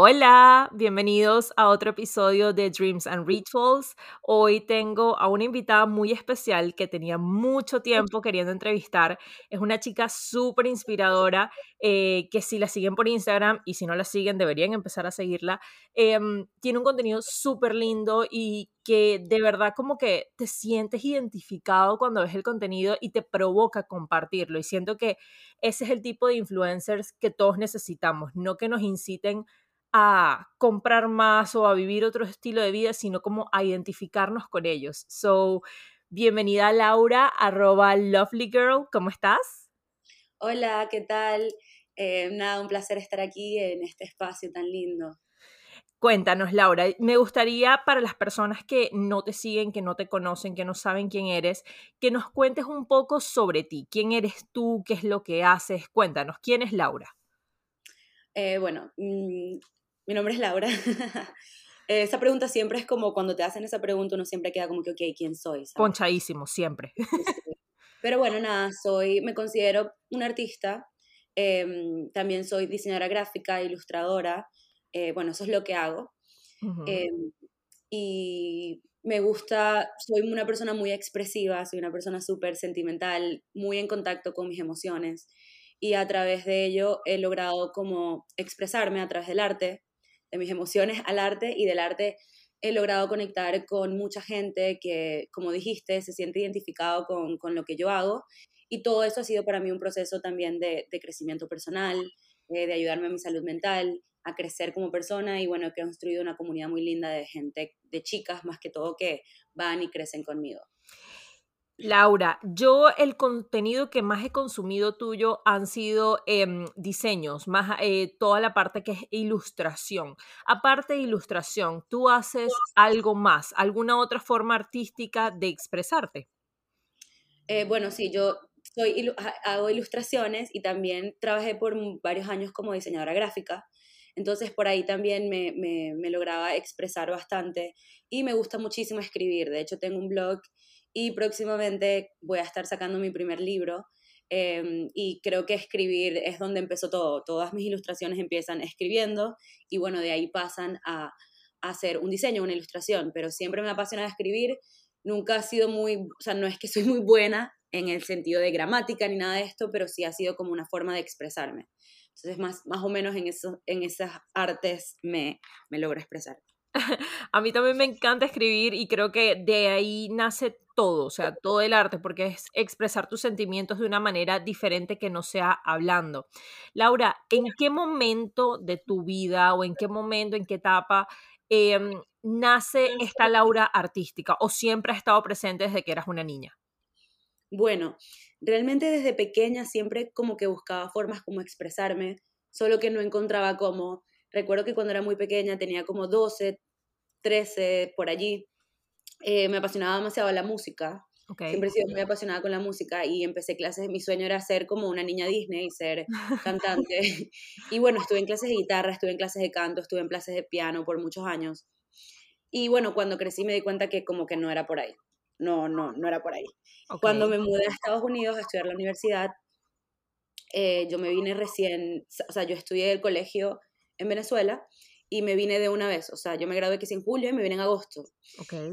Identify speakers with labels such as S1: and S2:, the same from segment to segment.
S1: Hola, bienvenidos a otro episodio de Dreams and Rituals. Hoy tengo a una invitada muy especial que tenía mucho tiempo queriendo entrevistar. Es una chica súper inspiradora eh, que si la siguen por Instagram y si no la siguen deberían empezar a seguirla. Em, tiene un contenido súper lindo y que de verdad como que te sientes identificado cuando ves el contenido y te provoca compartirlo. Y siento que ese es el tipo de influencers que todos necesitamos, no que nos inciten comprar más o a vivir otro estilo de vida, sino como a identificarnos con ellos. So, bienvenida Laura, arroba Lovely Girl, ¿cómo estás?
S2: Hola, ¿qué tal? Eh, nada, un placer estar aquí en este espacio tan lindo.
S1: Cuéntanos, Laura, me gustaría para las personas que no te siguen, que no te conocen, que no saben quién eres, que nos cuentes un poco sobre ti. ¿Quién eres tú? ¿Qué es lo que haces? Cuéntanos, ¿quién es Laura?
S2: Eh, bueno, mm, mi nombre es Laura. esa pregunta siempre es como cuando te hacen esa pregunta, uno siempre queda como que, ok, ¿quién soy?
S1: Ponchadísimo, siempre.
S2: Pero bueno, nada, soy, me considero una artista. Em, también soy diseñadora gráfica, ilustradora. Eh, bueno, eso es lo que hago. Em, y me gusta, soy una persona muy expresiva, soy una persona súper sentimental, muy en contacto con mis emociones. Y a través de ello he logrado como expresarme a través del arte de mis emociones al arte y del arte he logrado conectar con mucha gente que, como dijiste, se siente identificado con, con lo que yo hago. Y todo eso ha sido para mí un proceso también de, de crecimiento personal, eh, de ayudarme a mi salud mental, a crecer como persona y bueno, he construido una comunidad muy linda de gente, de chicas más que todo, que van y crecen conmigo.
S1: Laura, yo el contenido que más he consumido tuyo han sido em, diseños, más eh, toda la parte que es ilustración. Aparte de ilustración, ¿tú haces algo más, alguna otra forma artística de expresarte?
S2: Eh, bueno, sí, yo hago ilustraciones y también trabajé por varios años como diseñadora gráfica. Entonces por ahí también me, me lograba expresar bastante y me gusta muchísimo escribir. De hecho, tengo un blog y próximamente voy a estar sacando mi primer libro. Em, y creo que escribir es donde empezó todo. Todas mis ilustraciones empiezan escribiendo y bueno, de ahí pasan a, hacer un diseño, una ilustración, pero siempre me ha apasionado escribir. Nunca ha sido muy, o sea, no es que soy muy buena en el sentido de gramática ni nada de esto, pero sí ha sido como una forma de expresarme. Entonces, más, más o menos en, eso, en esas artes me, me logro expresar.
S1: a mí también me encanta escribir y creo que de ahí nace todo, o sea, todo el arte, porque es expresar tus sentimientos de una manera diferente que no sea hablando. Laura, ¿en qué momento de tu vida o en qué momento, en qué etapa em, nace esta Laura artística o siempre ha estado presente desde que eras una niña?
S2: Bueno, realmente desde pequeña siempre como que buscaba formas como expresarme, solo que no encontraba cómo. Recuerdo que cuando era muy pequeña, tenía como 12, 13, por allí, eh, me apasionaba demasiado la música. Siempre he sido muy apasionada con la música y empecé clases, mi sueño era ser como una niña Disney, y ser cantante. y bueno, estuve en clases de guitarra, estuve en clases de canto, estuve en clases de piano por muchos años. Y bueno, cuando crecí me di cuenta que como que no era por ahí. No, no, no era por ahí. Cuando me mudé a Estados Unidos a estudiar la universidad, eh, yo me vine recién, o sea, yo estudié el colegio en Venezuela y me vine de una vez. O sea, yo me gradué que es en julio y me vine en agosto.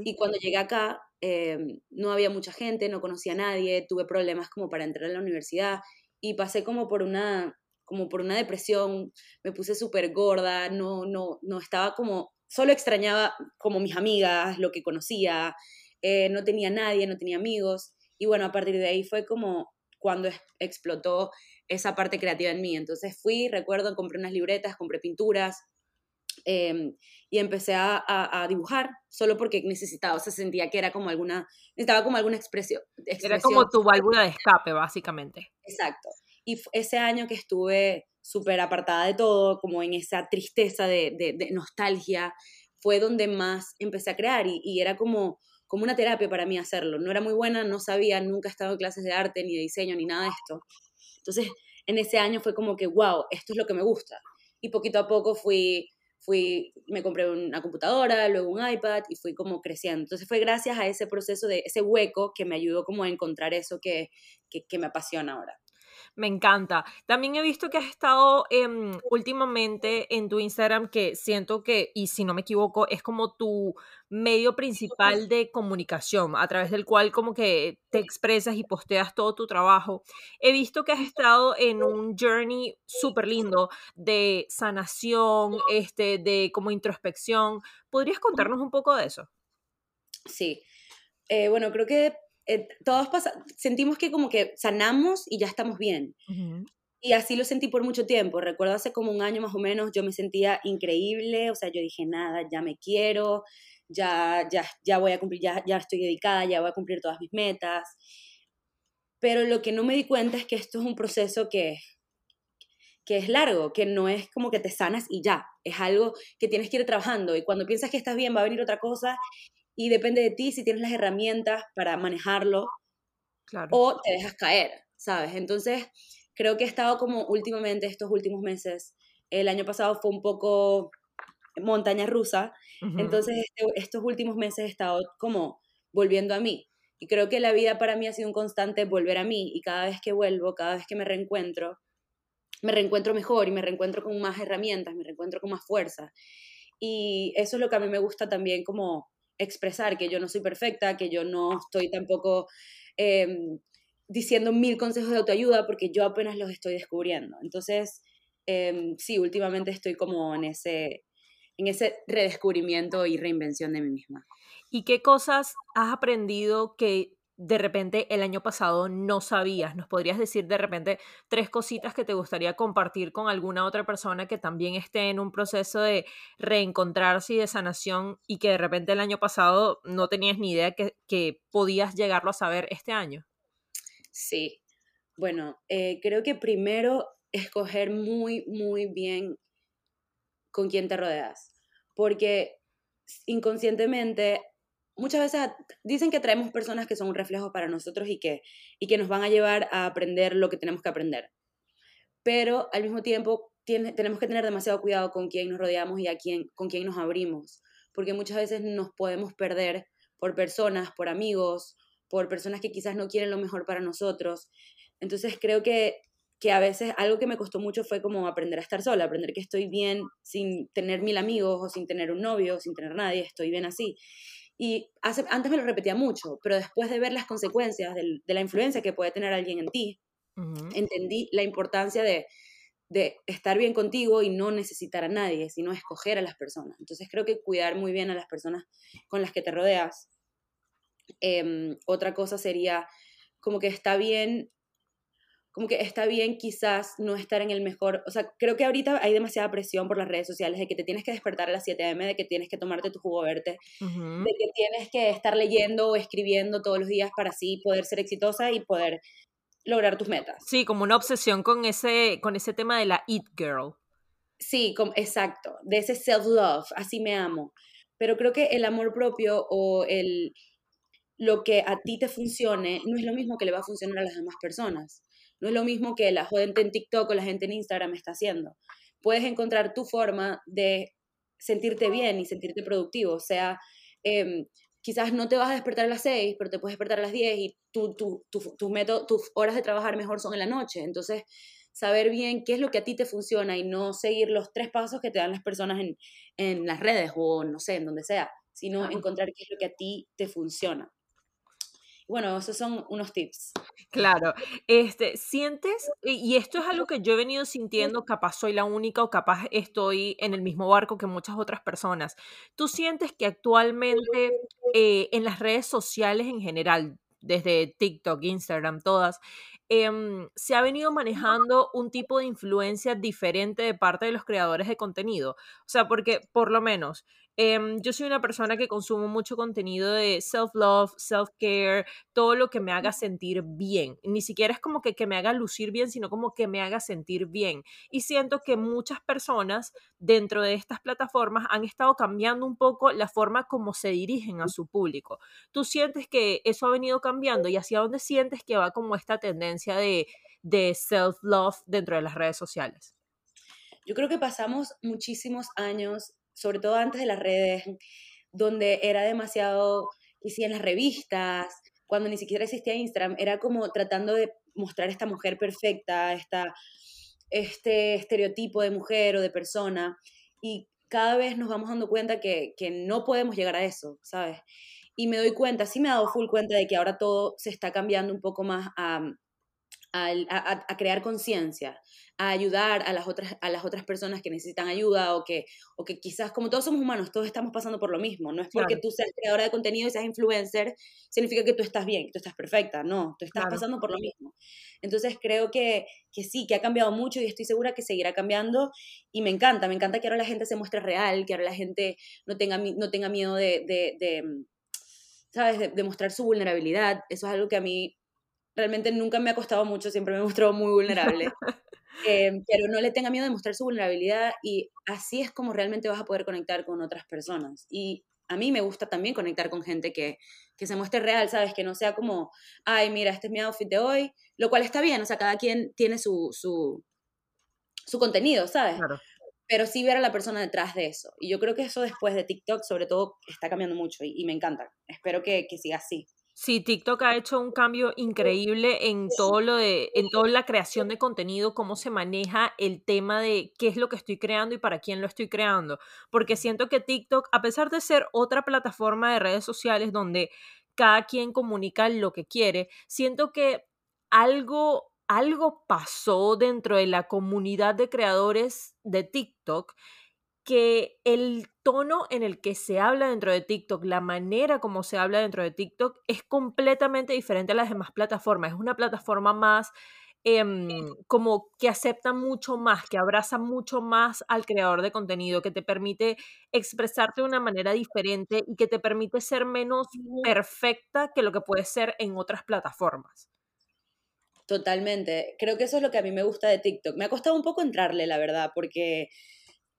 S2: Y cuando llegué acá, em, no había mucha gente, no conocía a nadie, tuve problemas como para entrar a la universidad y pasé como por una, como por una depresión, me puse súper gorda, no, no, no estaba como, solo extrañaba como mis amigas, lo que conocía, eh, no tenía nadie, no tenía amigos. Y bueno, a partir de ahí fue como cuando explotó esa parte creativa en mí. Entonces fui, recuerdo, compré unas libretas, compré pinturas em, y empecé a, dibujar solo porque necesitaba, o sea, sentía que era como alguna, necesitaba como alguna expresión,
S1: Era como tu válvula de escape, básicamente.
S2: Exacto. Y ese año que estuve súper apartada de todo, como en esa tristeza de, de, nostalgia, fue donde más empecé a crear y, era como, como una terapia para mí hacerlo. No era muy buena, no sabía, nunca he estado en clases de arte, ni de diseño, ni nada de esto. Entonces, en ese año fue como que, wow, esto es lo que me gusta. Y poquito a poco fui, fui, me compré una computadora, luego un iPad y fui como creciendo. Entonces fue gracias a ese proceso de ese hueco que me ayudó como a encontrar eso que, que me apasiona ahora.
S1: Me encanta. También he visto que has estado em, últimamente en tu Instagram, que siento que, y si no me equivoco, es como tu medio principal de comunicación, a través del cual como que te expresas y posteas todo tu trabajo. He visto que has estado en un journey súper lindo de sanación, este, de como introspección. ¿Podrías contarnos un poco de eso?
S2: Sí. Eh, bueno, creo que eh, todos sentimos que como que sanamos y ya estamos bien. Y así lo sentí por mucho tiempo. Recuerdo hace como un año más o menos, yo me sentía increíble, o sea, yo dije, nada, ya me quiero, ya, ya, ya voy a cumplir, ya, ya estoy dedicada, ya voy a cumplir todas mis metas. Pero lo que no me di cuenta es que esto es un proceso que, que es largo, que no es como que te sanas y ya, es algo que tienes que ir trabajando y cuando piensas que estás bien va a venir otra cosa y depende de ti si tienes las herramientas para manejarlo o te dejas caer, ¿sabes? Entonces, creo que he estado como últimamente, estos últimos meses, el año pasado fue un poco montaña rusa, entonces este, estos últimos meses he estado como volviendo a mí. Y creo que la vida para mí ha sido un constante volver a mí y cada vez que vuelvo, cada vez que me reencuentro, me reencuentro mejor y me reencuentro con más herramientas, me reencuentro con más fuerza. Y eso es lo que a mí me gusta también como expresar que yo no soy perfecta, que yo no estoy tampoco em, diciendo mil consejos de autoayuda porque yo apenas los estoy descubriendo. Entonces, em, sí, últimamente estoy como en ese, en ese redescubrimiento y reinvención de mí misma.
S1: ¿Y qué cosas has aprendido que de repente el año pasado no sabías? ¿Nos podrías decir de repente tres cositas que te gustaría compartir con alguna otra persona que también esté en un proceso de reencontrarse y de sanación y que de repente el año pasado no tenías ni idea que, podías llegarlo a saber este año?
S2: Sí, bueno, eh, creo que primero escoger muy, muy bien con quién te rodeas, porque inconscientemente muchas veces dicen que traemos personas que son un reflejo para nosotros y que, y que nos van a llevar a aprender lo que tenemos que aprender. Pero al mismo tiempo tenemos que tener demasiado cuidado con quién nos rodeamos y a quién, con quién nos abrimos, porque muchas veces nos podemos perder por personas, por amigos, por personas que quizás no quieren lo mejor para nosotros. Entonces creo que, que a veces algo que me costó mucho fue como aprender a estar sola, aprender que estoy bien sin tener mil amigos o sin tener un novio, sin tener nadie, estoy bien así. Y antes me lo repetía mucho, pero después de ver las consecuencias de, la influencia que puede tener alguien en ti, entendí la importancia de, de, estar bien contigo y no necesitar a nadie, sino escoger a las personas. Entonces creo que cuidar muy bien a las personas con las que te rodeas. Em, otra cosa sería como que está bien como que está bien quizás no estar en el mejor, o sea, creo que ahorita hay demasiada presión por las redes sociales de que te tienes que despertar a las 7 am, de que tienes que tomarte tu jugo verde, de que tienes que estar leyendo o escribiendo todos los días para así poder ser exitosa y poder lograr tus metas.
S1: Sí, como una obsesión con ese, con ese tema de la Eat Girl.
S2: Sí, como, exacto, de ese self-love, así me amo. Pero creo que el amor propio o el lo que a ti te funcione no es lo mismo que le va a funcionar a las demás personas. No es lo mismo que la gente en TikTok o la gente en Instagram está haciendo. Puedes encontrar tu forma de sentirte bien y sentirte productivo. O sea, em, quizás no te vas a despertar a las 6, pero te puedes despertar a las 10 y tu, tu, tu, tus horas de trabajar mejor son en la noche. Entonces, saber bien qué es lo que a ti te funciona y no seguir los tres pasos que te dan las personas en, en las redes o no sé, en donde sea, sino encontrar qué es lo que a ti te funciona. Bueno, esos son unos tips.
S1: Claro, este, sientes, y esto es algo que yo he venido sintiendo, capaz soy la única o capaz estoy en el mismo barco que muchas otras personas. ¿Tú sientes que actualmente eh, en las redes sociales en general, desde TikTok, Instagram, todas, em, se ha venido manejando un tipo de influencia diferente de parte de los creadores de contenido. O sea, porque por lo menos Em, yo soy una persona que consumo mucho contenido de self-love, self-care, todo lo que me haga sentir bien. Ni siquiera es como que, que me haga lucir bien, sino como que me haga sentir bien. Y siento que muchas personas dentro de estas plataformas han estado cambiando un poco la forma como se dirigen a su público. ¿Tú sientes que eso ha venido cambiando y hacia dónde sientes que va como esta tendencia de, de self-love dentro de las redes sociales?
S2: Yo creo que pasamos muchísimos años sobre todo antes de las redes, donde era demasiado, y si en las revistas, cuando ni siquiera existía Instagram, era como tratando de mostrar esta mujer perfecta, esta, este estereotipo de mujer o de persona, y cada vez nos vamos dando cuenta que, que no podemos llegar a eso, ¿sabes? Y me doy cuenta, sí me he dado full cuenta de que ahora todo se está cambiando un poco más a, a, crear conciencia, a ayudar a las, otras, a las otras personas que necesitan ayuda o que, o que quizás, como todos somos humanos, todos estamos pasando por lo mismo. No es porque tú seas creadora de contenido y seas influencer, significa que tú estás bien, que tú estás perfecta. No, tú estás pasando por lo mismo. Entonces creo que, que sí, que ha cambiado mucho y estoy segura que seguirá cambiando y me encanta, me encanta que ahora la gente se muestre real, que ahora la gente no tenga, no tenga miedo de, de, de ¿sabes?, de, mostrar su vulnerabilidad. Eso es algo que a mí realmente nunca me ha costado mucho, siempre me he mostrado muy vulnerable. Eh, pero no le tenga miedo de mostrar su vulnerabilidad y así es como realmente vas a poder conectar con otras personas. Y a mí me gusta también conectar con gente que, que se muestre real, ¿sabes? Que no sea como, ay, mira, este es mi outfit de hoy, lo cual está bien, o sea, cada quien tiene su, su, su contenido, ¿sabes? Pero sí ver a la persona detrás de eso. Y yo creo que eso después de TikTok, sobre todo, está cambiando mucho y, y me encanta. Espero que, que siga así.
S1: Sí, TikTok ha hecho un cambio increíble en todo lo de, en toda la creación de contenido, cómo se maneja el tema de qué es lo que estoy creando y para quién lo estoy creando. Porque siento que TikTok, a pesar de ser otra plataforma de redes sociales donde cada quien comunica lo que quiere, siento que algo, algo pasó dentro de la comunidad de creadores de TikTok que el tono en el que se habla dentro de TikTok, la manera como se habla dentro de TikTok es completamente diferente a las demás plataformas. Es una plataforma más em, como que acepta mucho más, que abraza mucho más al creador de contenido, que te permite expresarte de una manera diferente y que te permite ser menos perfecta que lo que puede ser en otras plataformas.
S2: Totalmente. Creo que eso es lo que a mí me gusta de TikTok. Me ha costado un poco entrarle, la verdad, porque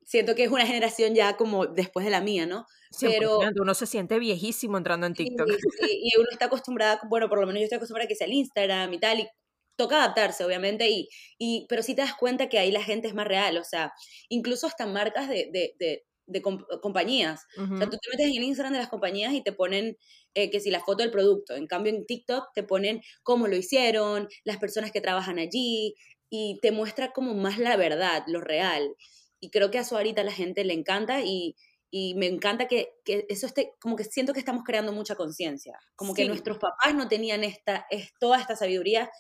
S2: siento que es una generación ya como después de la mía, ¿no?
S1: Pero uno se siente viejísimo entrando en TikTok.
S2: y uno está acostumbrada, bueno, por lo menos yo estoy acostumbrada a que sea el Instagram y tal, y toca adaptarse, obviamente, y, y, pero sí te das cuenta que ahí la gente es más real, o sea, incluso hasta marcas de, de, de, de compañías. O sea, tú te metes en el Instagram de las compañías y te ponen eh, que si la foto del producto, en cambio en TikTok te ponen cómo lo hicieron, las personas que trabajan allí, y te muestra como más la verdad, lo real y creo que a eso ahorita la gente le encanta y, y me encanta que, que, eso esté, como que siento que estamos creando mucha conciencia, como que nuestros papás no tenían esta, es, toda esta sabiduría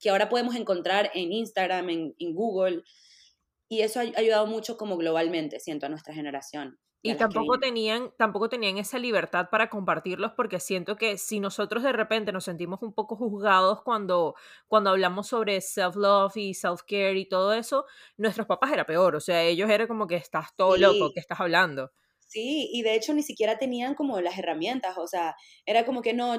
S2: que ahora podemos encontrar en Instagram, en, en Google, y eso ha ayudado mucho como globalmente, siento, a nuestra generación.
S1: Y tampoco tenían, tampoco tenían esa libertad para compartirlos porque siento que si nosotros de repente nos sentimos un poco juzgados cuando, cuando hablamos sobre self-love y self-care y todo eso, nuestros papás era peor, o sea, ellos eran como que estás todo loco, que estás hablando?
S2: Sí, y de hecho ni siquiera tenían como las herramientas, o sea, era como que no,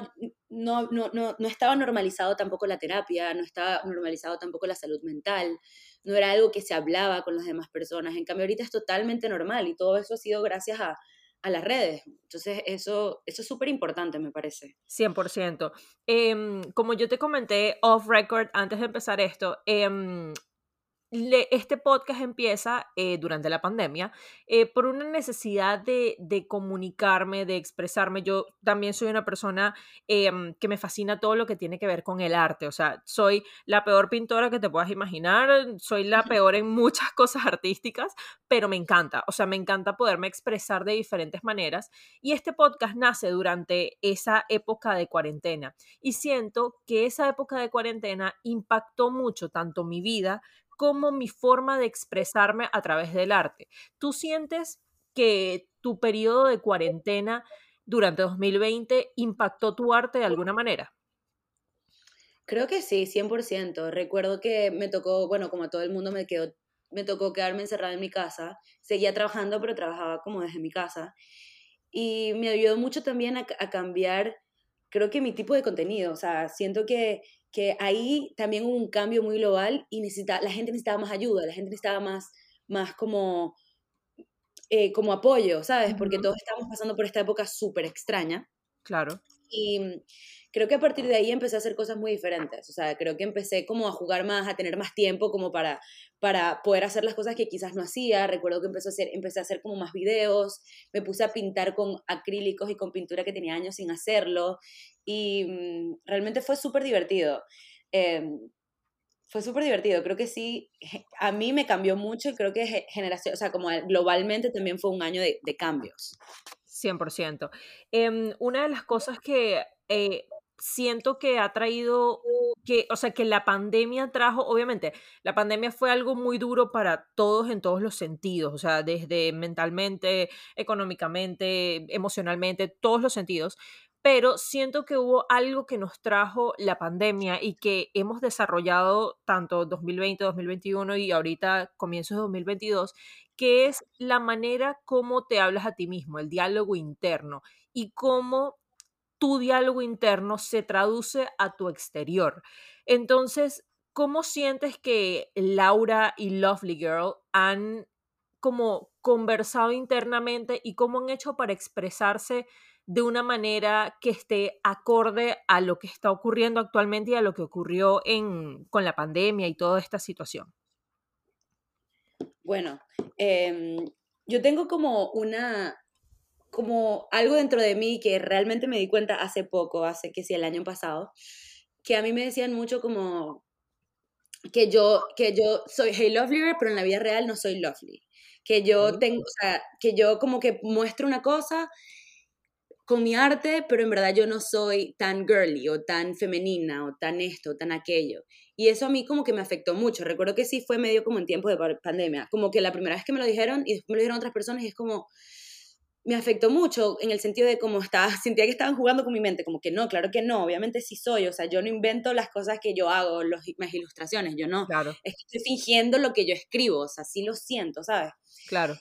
S2: no, no, no, no estaba normalizado tampoco la terapia, no estaba normalizado tampoco la salud mental no era algo que se hablaba con las demás personas. En cambio, ahorita es totalmente normal y todo eso ha sido gracias a, las redes. Entonces, eso, eso es súper importante, me parece.
S1: 100%. Em, como yo te comenté off record antes de empezar esto, eh, este podcast empieza eh, durante la pandemia eh, por una necesidad de, comunicarme, de expresarme. Yo también soy una persona em, que me fascina todo lo que tiene que ver con el arte. O sea, soy la peor pintora que te puedas imaginar, soy la peor en muchas cosas artísticas, pero me encanta. O sea, me encanta poderme expresar de diferentes maneras. Y este podcast nace durante esa época de cuarentena. Y siento que esa época de cuarentena impactó mucho tanto mi vida como mi forma de expresarme a través del arte. ¿Tú sientes que tu periodo de cuarentena durante 2020 impactó tu arte de alguna manera?
S2: Creo que sí, 100%. Recuerdo que me tocó, bueno, como a todo el mundo me quedó, me tocó quedarme encerrada en mi casa. Seguía trabajando, pero trabajaba como desde mi casa. Y me ayudó mucho también a, a cambiar, creo que mi tipo de contenido. O sea, siento que, que ahí también hubo un cambio muy global y necesita, la gente necesitaba más ayuda, la gente necesitaba más, más como, eh, como apoyo, ¿sabes? Porque todos estamos pasando por esta época súper extraña.
S1: Claro.
S2: Y creo que a partir de ahí empecé a hacer cosas muy diferentes. O sea, creo que empecé como a jugar más, a tener más tiempo como para, para poder hacer las cosas que quizás no hacía. Recuerdo que empecé a, hacer, empecé a hacer como más videos, me puse a pintar con acrílicos y con pintura que tenía años sin hacerlo. Y mm, realmente fue súper divertido. Em, fue súper divertido, creo que sí, a mí me cambió mucho y creo que generación, o sea, como globalmente también fue un año de, cambios.
S1: 100%. Em, una de las cosas que eh, siento que ha traído, que, o sea, que la pandemia trajo, obviamente, la pandemia fue algo muy duro para todos en todos los sentidos, o sea, desde mentalmente, económicamente, emocionalmente, todos los sentidos, pero siento que hubo algo que nos trajo la pandemia y que hemos desarrollado tanto 2020, 2021 y ahorita comienzos de 2022, que es la manera como te hablas a ti mismo, el diálogo interno y cómo tu diálogo interno se traduce a tu exterior. Entonces, ¿cómo sientes que Laura y Lovely Girl han como conversado internamente y cómo han hecho para expresarse de una manera que esté acorde a lo que está ocurriendo actualmente y a lo que ocurrió en, con la pandemia y toda esta situación?
S2: Bueno, em, yo tengo como una, como algo dentro de mí que realmente me di cuenta hace poco, hace que sí, el año pasado, que a mí me decían mucho como que yo, que yo soy Hey Lovely, pero en la vida real no soy Lovely. Que yo tengo, o sea, que yo como que muestro una cosa con mi arte, pero en verdad yo no soy tan girly o tan femenina o tan esto, o tan aquello. Y eso a mí como que me afectó mucho. Recuerdo que sí fue medio como en tiempo de pandemia. Como que la primera vez que me lo dijeron y después me lo dijeron otras personas y es como, me afectó mucho en el sentido de como estaba, sentía que estaban jugando con mi mente, como que no, claro que no, obviamente sí soy, o sea, yo no invento las cosas que yo hago, los, las ilustraciones, yo no,
S1: claro.
S2: es que estoy fingiendo lo que yo escribo, o sea, sí lo siento, ¿sabes?
S1: Claro.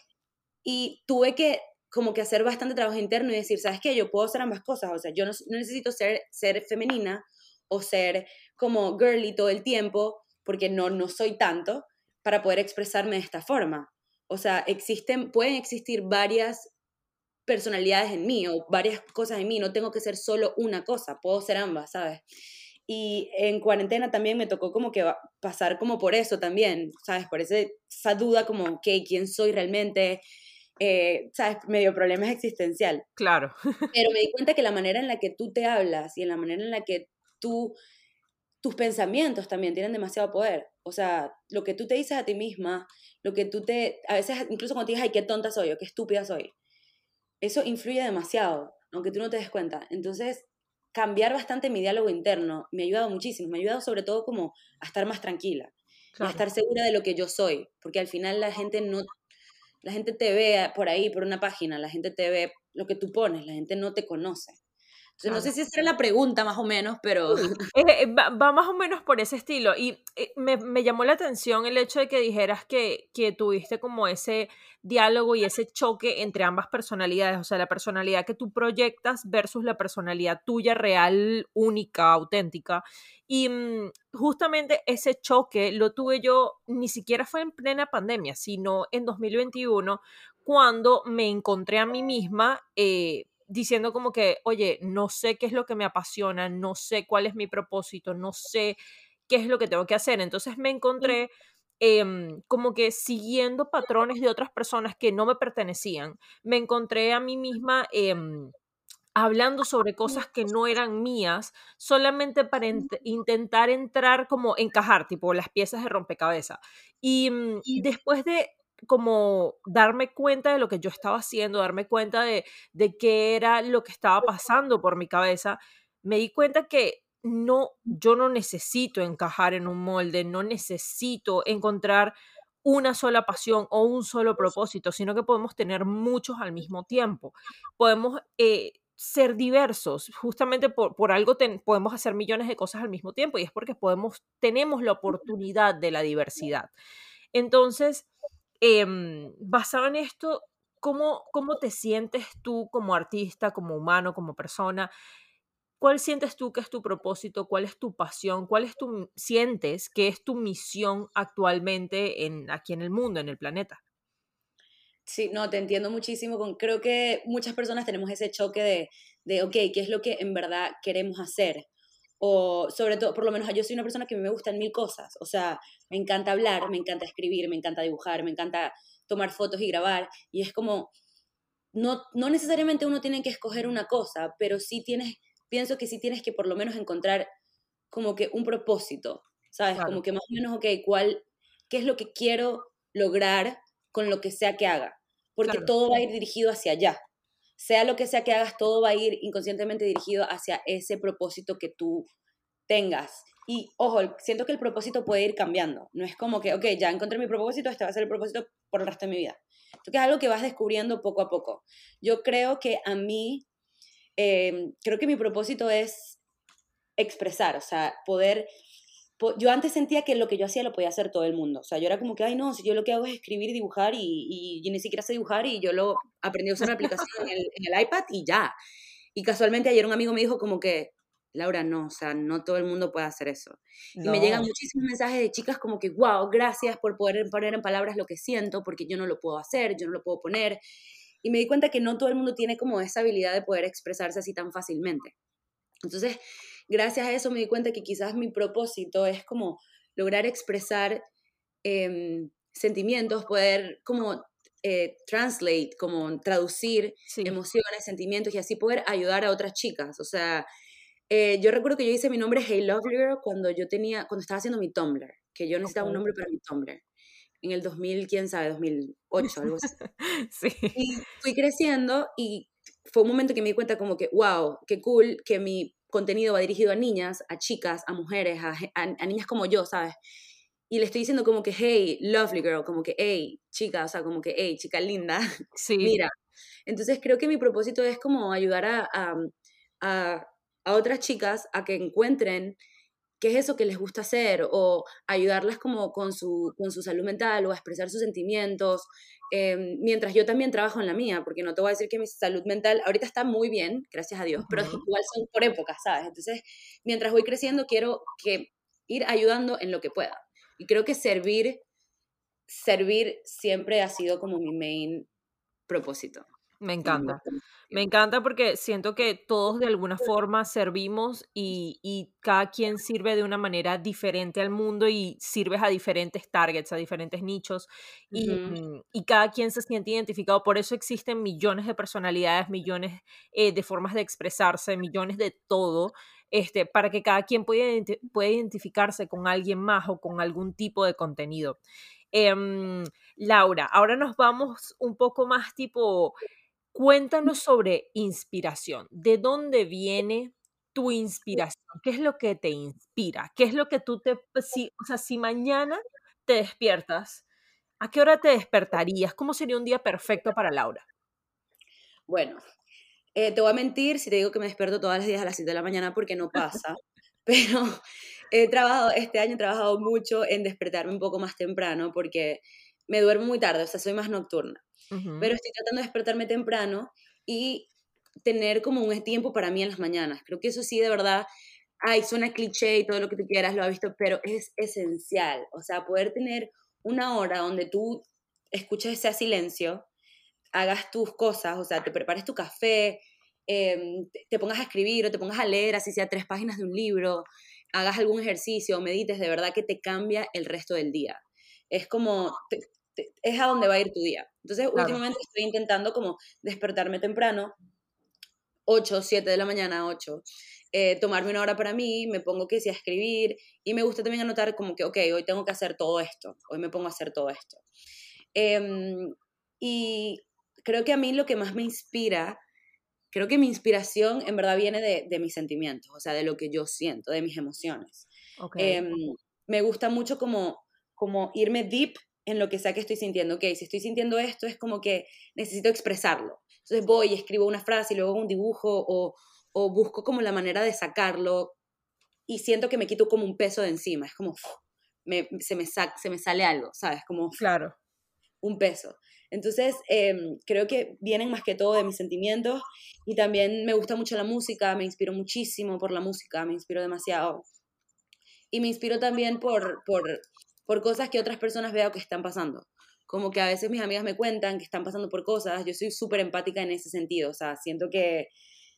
S2: Y tuve que como que hacer bastante trabajo interno y decir, ¿sabes qué? Yo puedo hacer ambas cosas, o sea, yo no, no necesito ser, ser femenina o ser como girly todo el tiempo, porque no, no soy tanto, para poder expresarme de esta forma. O sea, existen, pueden existir varias personalidades en mí o varias cosas en mí, no tengo que ser solo una cosa, puedo ser ambas, ¿sabes? Y en cuarentena también me tocó como que pasar como por eso también, ¿sabes? Por ese, esa duda como, que ¿quién soy realmente? Eh, ¿Sabes? Medio problemas existencial.
S1: Claro.
S2: Pero me di cuenta que la manera en la que tú te hablas y en la manera en la que tú, tus pensamientos también tienen demasiado poder. O sea, lo que tú te dices a ti misma, lo que tú te, a veces incluso cuando te dices, ay, qué tonta soy o qué estúpida soy eso influye demasiado, aunque tú no te des cuenta. Entonces, cambiar bastante mi diálogo interno me ha ayudado muchísimo, me ha ayudado sobre todo como a estar más tranquila, a estar segura de lo que yo soy, porque al final la gente no, la gente te ve por ahí, por una página, la gente te ve lo que tú pones, la gente no te conoce. No sé si esa era la pregunta más o menos, pero...
S1: Eh, eh, va, más o menos por ese estilo. Y eh, me, me, llamó la atención el hecho de que dijeras que, que tuviste como ese diálogo y ese choque entre ambas personalidades, o sea, la personalidad que tú proyectas versus la personalidad tuya real, única, auténtica. Y mm, justamente ese choque lo tuve yo, ni siquiera fue en plena pandemia, sino en 2021, cuando me encontré a mí misma diciendo como que, oye, no sé qué es lo que me apasiona, no sé cuál es mi propósito, no sé qué es lo que tengo que hacer. Entonces me encontré em, como que siguiendo patrones de otras personas que no me pertenecían. Me encontré a mí misma em, hablando sobre cosas que no eran mías, solamente para intentar entrar como encajar, tipo las piezas de rompecabezas. Y mm, después de como darme cuenta de lo que yo estaba haciendo, darme cuenta de, de qué era lo que estaba pasando por mi cabeza, me di cuenta que no, yo no necesito encajar en un molde, no necesito encontrar una sola pasión o un solo propósito, sino que podemos tener muchos al mismo tiempo. Podemos eh, ser diversos. Justamente por, por algo podemos hacer millones de cosas al mismo tiempo y es porque podemos, tenemos la oportunidad de la diversidad. Entonces, em, basado en esto, ¿cómo, ¿cómo te sientes tú como artista, como humano, como persona? ¿Cuál sientes tú que es tu propósito? ¿Cuál es tu pasión? ¿Cuál es tu sientes que es tu misión actualmente en, aquí en el mundo, en el planeta?
S2: Sí, no, te entiendo muchísimo. Con, creo que muchas personas tenemos ese choque de, de, ok, ¿qué es lo que en verdad queremos hacer? O sobre todo, por lo menos yo soy una persona que me gustan mil cosas. O sea, me encanta hablar, me encanta escribir, me encanta dibujar, me encanta tomar fotos y grabar. Y es como, no, no necesariamente uno tiene que escoger una cosa, pero sí tienes, pienso que sí tienes que por lo menos encontrar como que un propósito, ¿sabes? Como que más o menos, ok, ¿cuál, ¿qué es lo que quiero lograr con lo que sea que haga, porque todo va a ir dirigido hacia allá. Sea lo que sea que hagas, todo va a ir inconscientemente dirigido hacia ese propósito que tú tengas. Y ojo, siento que el propósito puede ir cambiando. No es como que, ok, ya encontré mi propósito, este va a ser el propósito por el resto de mi vida. Esto que es algo que vas descubriendo poco a poco. Yo creo que a mí, em, creo que mi propósito es expresar, o sea, poder yo antes sentía que lo que yo hacía lo podía hacer todo el mundo. O sea, yo era como que, ay, no, si yo lo que hago es escribir y dibujar y, y, ni siquiera sé dibujar y yo lo aprendí a usar la aplicación en el, en el, iPad y ya. Y casualmente ayer un amigo me dijo como que, Laura, no, o sea, no todo el mundo puede hacer eso. Y me llegan muchísimos mensajes de chicas como que, wow, gracias por poder poner en palabras lo que siento, porque yo no lo puedo hacer, yo no lo puedo poner. Y me di cuenta que no todo el mundo tiene como esa habilidad de poder expresarse así tan fácilmente. Entonces, gracias a eso me di cuenta que quizás mi propósito es como lograr expresar em, sentimientos, poder como eh, translate, como traducir emociones, sentimientos y así poder ayudar a otras chicas. O sea, eh, yo recuerdo que yo hice mi nombre Hey Lovely Girl cuando yo tenía, cuando estaba haciendo mi Tumblr, que yo necesitaba un nombre para mi Tumblr. En el 2000, quién sabe, 2008, algo así. sí. Y fui creciendo y fue un momento que me di cuenta como que, wow, qué cool que mi contenido va dirigido a niñas, a chicas, a mujeres, a, niñas como yo, ¿sabes? Y le estoy diciendo como que, hey, lovely girl, como que, hey, chica, o sea, como que, hey, chica linda, sí. mira. Entonces creo que mi propósito es como ayudar a, a, a otras chicas a que encuentren qué es eso que les gusta hacer o ayudarlas como con su, con su salud mental o a expresar sus sentimientos, em, mientras yo también trabajo en la mía, porque no te voy a decir que mi salud mental ahorita está muy bien, gracias a Dios, pero igual son por épocas, ¿sabes? Entonces, mientras voy creciendo, quiero que ir ayudando en lo que pueda. Y creo que servir, servir siempre ha sido como mi main propósito.
S1: Me encanta. Me encanta porque siento que todos de alguna forma servimos y, y, cada quien sirve de una manera diferente al mundo y sirves a diferentes targets, a diferentes nichos y, mm, y cada quien se siente identificado. Por eso existen millones de personalidades, millones eh, de formas de expresarse, millones de todo. Este, para que cada quien pueda, pueda identificarse con alguien más o con algún tipo de contenido. Em, Laura, ahora nos vamos un poco más tipo Cuéntanos sobre inspiración. ¿De dónde viene tu inspiración? ¿Qué es lo que te inspira? ¿Qué es lo que tú te... Pues, si, o sea, si mañana te despiertas, ¿a qué hora te despertarías? ¿Cómo sería un día perfecto para Laura?
S2: Bueno, eh, te voy a mentir si te digo que me despierto todas las días a las 7 de la mañana porque no pasa, pero he trabajado, este año he trabajado mucho en despertarme un poco más temprano porque me duermo muy tarde, o sea, soy más nocturna pero estoy tratando de despertarme temprano y tener como un tiempo para mí en las mañanas. Creo que eso sí, de verdad, ay, suena cliché y todo lo que tú quieras, lo has visto, pero es esencial. O sea, poder tener una hora donde tú escuches ese silencio, hagas tus cosas, o sea, te prepares tu café, em, te pongas a escribir o te pongas a leer, así sea tres páginas de un libro, hagas algún ejercicio medites, de verdad que te cambia el resto del día. Es como, es a donde va a ir tu día. Entonces, últimamente estoy intentando como despertarme temprano, 8, 7 de la mañana, 8, eh, tomarme una hora para mí, me pongo que sí a escribir y me gusta también anotar como que, ok, hoy tengo que hacer todo esto, hoy me pongo a hacer todo esto. Em, y creo que a mí lo que más me inspira, creo que mi inspiración en verdad viene de, de mis sentimientos, o sea, de lo que yo siento, de mis emociones. Em, me gusta mucho como, como irme deep en lo que sea que estoy sintiendo. Ok, si estoy sintiendo esto, es como que necesito expresarlo. Entonces voy y escribo una frase y luego un dibujo o, o busco como la manera de sacarlo y siento que me quito como un peso de encima, es como me, se, me se me sale algo, ¿sabes? Como
S1: claro.
S2: un peso. Entonces, em, creo que vienen más que todo de mis sentimientos y también me gusta mucho la música, me inspiro muchísimo por la música, me inspiro demasiado. Y me inspiro también por, por, por cosas que otras personas veo que están pasando. Como que a veces mis amigas me cuentan que están pasando por cosas, yo soy súper empática en ese sentido, o sea, siento que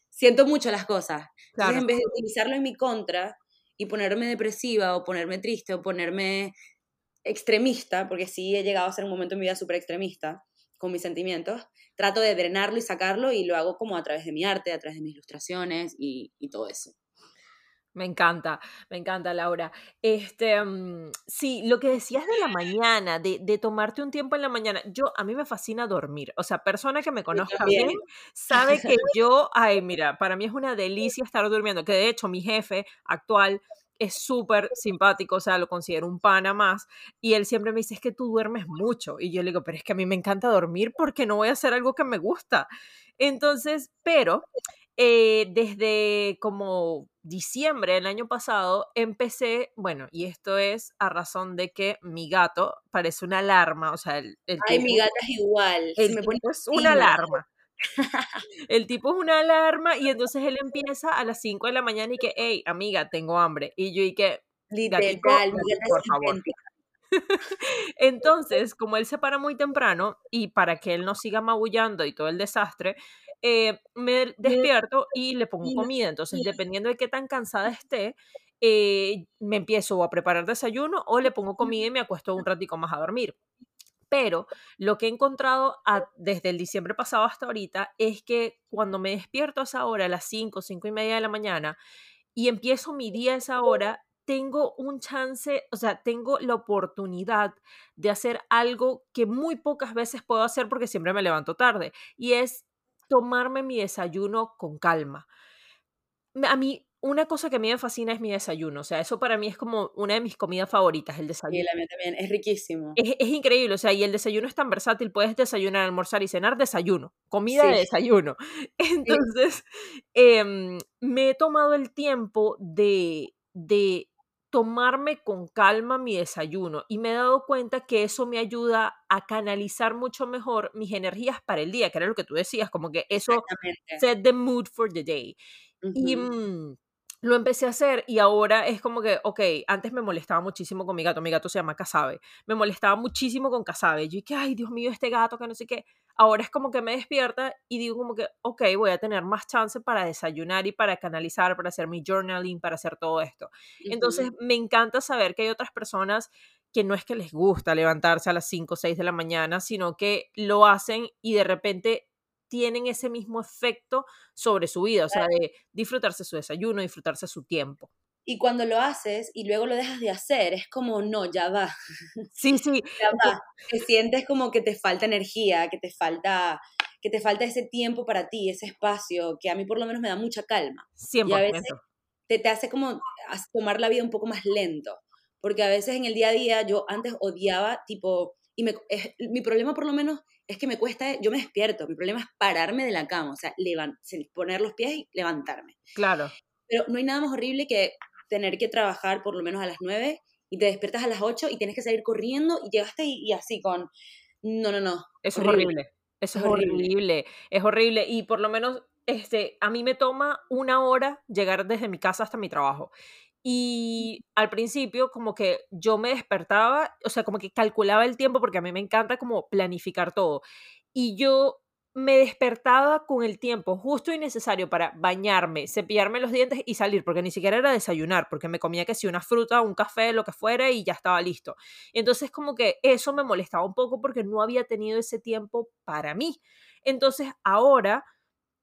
S2: siento mucho las cosas. Entonces, en vez de utilizarlo en mi contra y ponerme depresiva o ponerme triste o ponerme extremista, porque sí he llegado a ser un momento en mi vida súper extremista con mis sentimientos, trato de drenarlo y sacarlo y lo hago como a través de mi arte, a través de mis ilustraciones y, todo eso.
S1: Me encanta, me encanta, Laura. Este, mm, sí, lo que decías de la mañana, de, de, tomarte un tiempo en la mañana, yo, a mí me fascina dormir. O sea, persona que me conozca bien, sabe que yo, ay, mira, para mí es una delicia estar durmiendo, que de hecho mi jefe actual es súper simpático, o sea, lo considero un pana más, y él siempre me dice, es que tú duermes mucho, y yo le digo, pero es que a mí me encanta dormir porque no voy a hacer algo que me gusta. Entonces, pero eh, desde como diciembre del año pasado empecé, bueno, y esto es a razón de que mi gato parece una alarma, o sea, el,
S2: Ay, mi gata es igual.
S1: El me es una alarma. el tipo es una alarma y entonces él empieza a las 5 de la mañana y que, hey, amiga, tengo hambre. Y yo y que,
S2: literal,
S1: por favor. entonces, como él se para muy temprano y para que él no siga magullando y todo el desastre, eh, me despierto y le pongo comida. Entonces, dependiendo de qué tan cansada esté, eh, me empiezo a preparar desayuno o le pongo comida y me acuesto un ratico más a dormir. Pero lo que he encontrado desde el diciembre pasado hasta ahorita es que cuando me despierto a esa hora, a las 5, 5 y media de la mañana, y empiezo mi día a esa hora, tengo un chance, o sea, tengo la oportunidad de hacer algo que muy pocas veces puedo hacer porque siempre me levanto tarde, y es tomarme mi desayuno con calma. A mí una cosa que a mí me fascina es mi desayuno. O sea, eso para mí es como una de mis comidas favoritas, el desayuno.
S2: Sí, la mía también, es riquísimo.
S1: Es, increíble, o sea, y el desayuno es tan versátil, puedes desayunar, almorzar y cenar, desayuno, comida de desayuno. Entonces, em, me he tomado el tiempo de, de tomarme con calma mi desayuno y me he dado cuenta que eso me ayuda a canalizar mucho mejor mis energías para el día, que era lo que tú decías, como que eso set the mood for the day. Y lo empecé a hacer y ahora es como que, ok, antes me molestaba muchísimo con mi gato, mi gato se llama Casabe, me molestaba muchísimo con Casabe, yo dije, ay, Dios mío, este gato, que no sé qué, ahora es como que me despierta y digo como que, ok, voy a tener más chance para desayunar y para canalizar, para hacer mi journaling, para hacer todo esto. Entonces, me encanta saber que hay otras personas que no es que les gusta levantarse a las 5 o 6 de la mañana, sino que lo hacen y de repente tienen ese mismo efecto sobre su vida, o sea, de disfrutarse su desayuno, disfrutarse su tiempo.
S2: Y cuando lo haces y luego lo dejas de hacer, es como, no, ya va.
S1: Sí, sí.
S2: ya va. Te sientes como que te falta energía, que te falta, que te falta ese tiempo para ti, ese espacio, que a mí por lo menos me da mucha calma.
S1: 100%.
S2: Y a veces te, te hace como tomar la vida un poco más lento. Porque a veces en el día a día yo antes odiaba, tipo, y me, mi problema por lo menos es que me cuesta, yo me despierto, mi problema es pararme de la cama, o sea, poner los pies y levantarme.
S1: Claro.
S2: Pero no hay nada más horrible que tener que trabajar por lo menos a las 9 y te despiertas a las 8 y tienes que salir corriendo y llegaste y, así con, no, no, no.
S1: Eso es horrible. Eso es horrible. Es horrible. Y por lo menos este, a mí me toma una hora llegar desde mi casa hasta mi trabajo. Y al principio como que yo me despertaba, o sea, como que calculaba el tiempo porque a mí me encanta como planificar todo. Y yo me despertaba con el tiempo justo y necesario para bañarme, cepillarme los dientes y salir, porque ni siquiera era desayunar, porque me comía que si una fruta, un café, lo que fuera y ya estaba listo. Entonces como que eso me molestaba un poco porque no había tenido ese tiempo para mí. Entonces ahora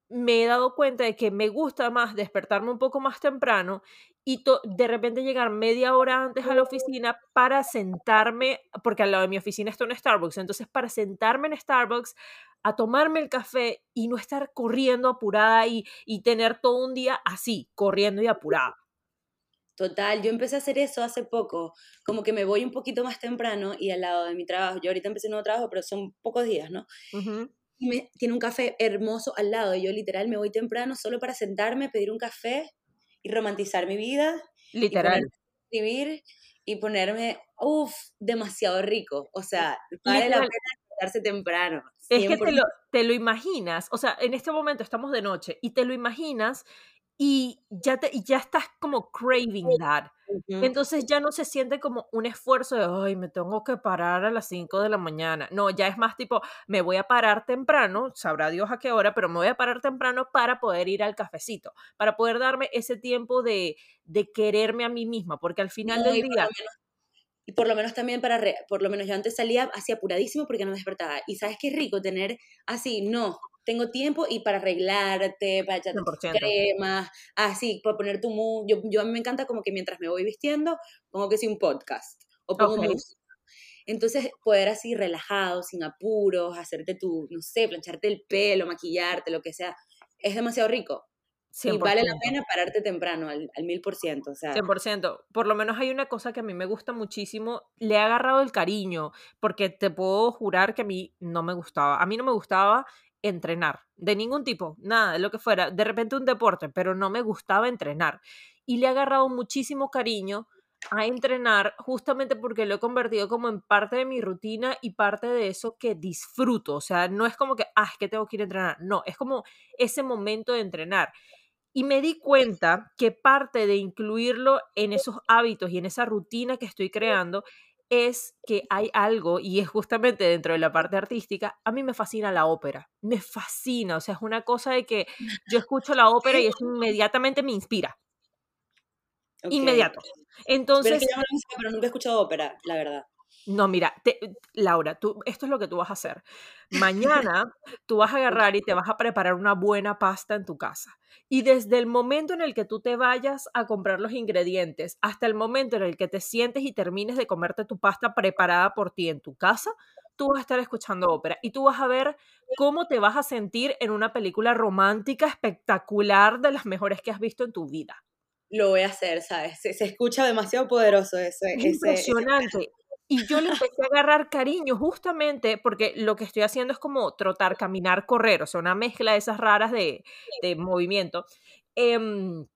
S1: me he dado cuenta de que me gusta más despertarme un poco más temprano y de repente llegar media hora antes a la oficina para sentarme, porque al lado de mi oficina está un Starbucks, entonces para sentarme en Starbucks a tomarme el café y no estar corriendo apurada y, y tener todo un día así, corriendo y apurada.
S2: Total, yo empecé a hacer eso hace poco, como que me voy un poquito más temprano y al lado de mi trabajo, yo ahorita empecé un nuevo trabajo, pero son pocos días, ¿no? me, tiene un café hermoso al lado. Y yo literal me voy temprano solo para sentarme, pedir un café y romantizar mi vida.
S1: Literal.
S2: Y escribir y ponerme, uff, demasiado rico. O sea, vale la pena sentarse temprano.
S1: Es que te lo, te lo imaginas, o sea, en este momento estamos de noche y te lo imaginas y ya, te, ya estás como craving that. Entonces ya no se siente como un esfuerzo de, ay, me tengo que parar a las 5 de la mañana. No, ya es más tipo, me voy a parar temprano, sabrá Dios a qué hora, pero me voy a parar temprano para poder ir al cafecito, para poder darme ese tiempo de, de quererme a mí misma, porque al final del día...
S2: y por lo menos también para, por lo menos yo antes salía así apuradísimo porque no me despertaba. Y sabes qué rico tener así, no, tengo tiempo y para arreglarte, para echarte crema, así, para poner tu mood. Yo, yo, a mí me encanta como que mientras me voy vistiendo, pongo que sí un podcast o pongo música. Entonces, poder así relajado, sin apuros, hacerte tu, no sé, plancharte el pelo, maquillarte, lo que sea, es demasiado rico. Y vale la pena pararte temprano, al, mil por ciento. O sea.
S1: 100%. Por lo menos hay una cosa que a mí me gusta muchísimo. Le he agarrado el cariño, porque te puedo jurar que a mí no me gustaba. A mí no me gustaba entrenar, de ningún tipo, nada, de lo que fuera, de repente un deporte, pero no me gustaba entrenar. Y le he agarrado muchísimo cariño a entrenar justamente porque lo he convertido como en parte de mi rutina y parte de eso que disfruto. O sea, no es como que, ah, es que tengo que ir a entrenar. No, es como ese momento de entrenar. Y me di cuenta que parte de incluirlo en esos hábitos y en esa rutina que estoy creando es que hay algo, y es justamente dentro de la parte artística, a mí me fascina la ópera, me fascina, o sea, es una cosa de que yo escucho la ópera y eso inmediatamente me inspira. Inmediato. Entonces...
S2: Pero, pero nunca he escuchado ópera, la verdad.
S1: No, mira, Laura, tú, esto es lo que tú vas a hacer. Mañana tú vas a agarrar y te vas a preparar una buena pasta en tu casa. Y desde el momento en el que tú te vayas a comprar los ingredientes hasta el momento en el que te sientes y termines de comerte tu pasta preparada por ti en tu casa, tú vas a estar escuchando ópera y tú vas a ver cómo te vas a sentir en una película romántica espectacular de las mejores que has visto en tu vida.
S2: Lo voy a hacer, ¿sabes? Se, escucha demasiado poderoso ese.
S1: impresionante. Y yo le empecé a agarrar cariño justamente porque lo que estoy haciendo es como trotar, caminar, correr, o sea, una mezcla de esas raras de, de movimiento. Em,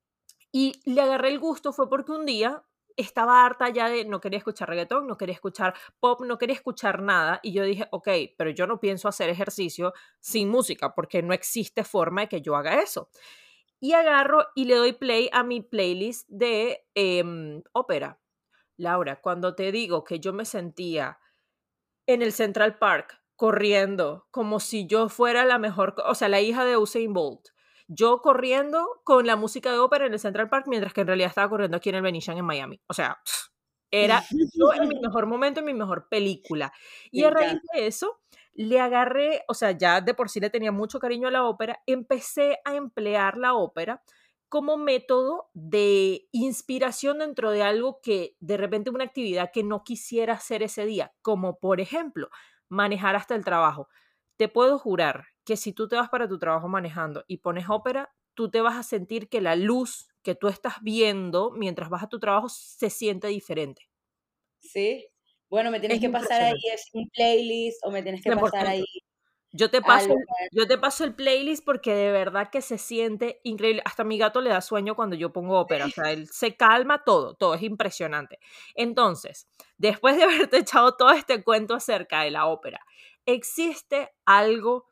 S1: y le agarré el gusto fue porque un día estaba harta ya de no quería escuchar reggaetón, no quería escuchar pop, no quería escuchar nada. Y yo dije, ok, pero yo no pienso hacer ejercicio sin música porque no existe forma de que yo haga eso. Y agarro y le doy play a mi playlist de em, ópera. Laura, cuando te digo que yo me sentía en el Central Park corriendo como si yo fuera la mejor, o sea, la hija de Usain Bolt. Yo corriendo con la música de ópera en el Central Park, mientras que en realidad estaba corriendo aquí en el Venetian en Miami. O sea, era yo en mi mejor momento, en mi mejor película. Y a raíz de eso, le agarré, o sea, ya de por sí le tenía mucho cariño a la ópera, empecé a emplear la ópera como método de inspiración dentro de algo que de repente una actividad que no quisiera hacer ese día, como por ejemplo manejar hasta el trabajo. Te puedo jurar que si tú te vas para tu trabajo manejando y pones ópera, tú te vas a sentir que la luz que tú estás viendo mientras vas a tu trabajo se siente diferente.
S2: Sí. Bueno, me tienes que pasar ahí un playlist o me tienes que pasar ahí
S1: yo te, paso, yo te paso el playlist porque de verdad que se siente increíble. Hasta a mi gato le da sueño cuando yo pongo ópera. O sea, él se calma todo, todo es impresionante. Entonces, después de haberte echado todo este cuento acerca de la ópera, ¿existe algo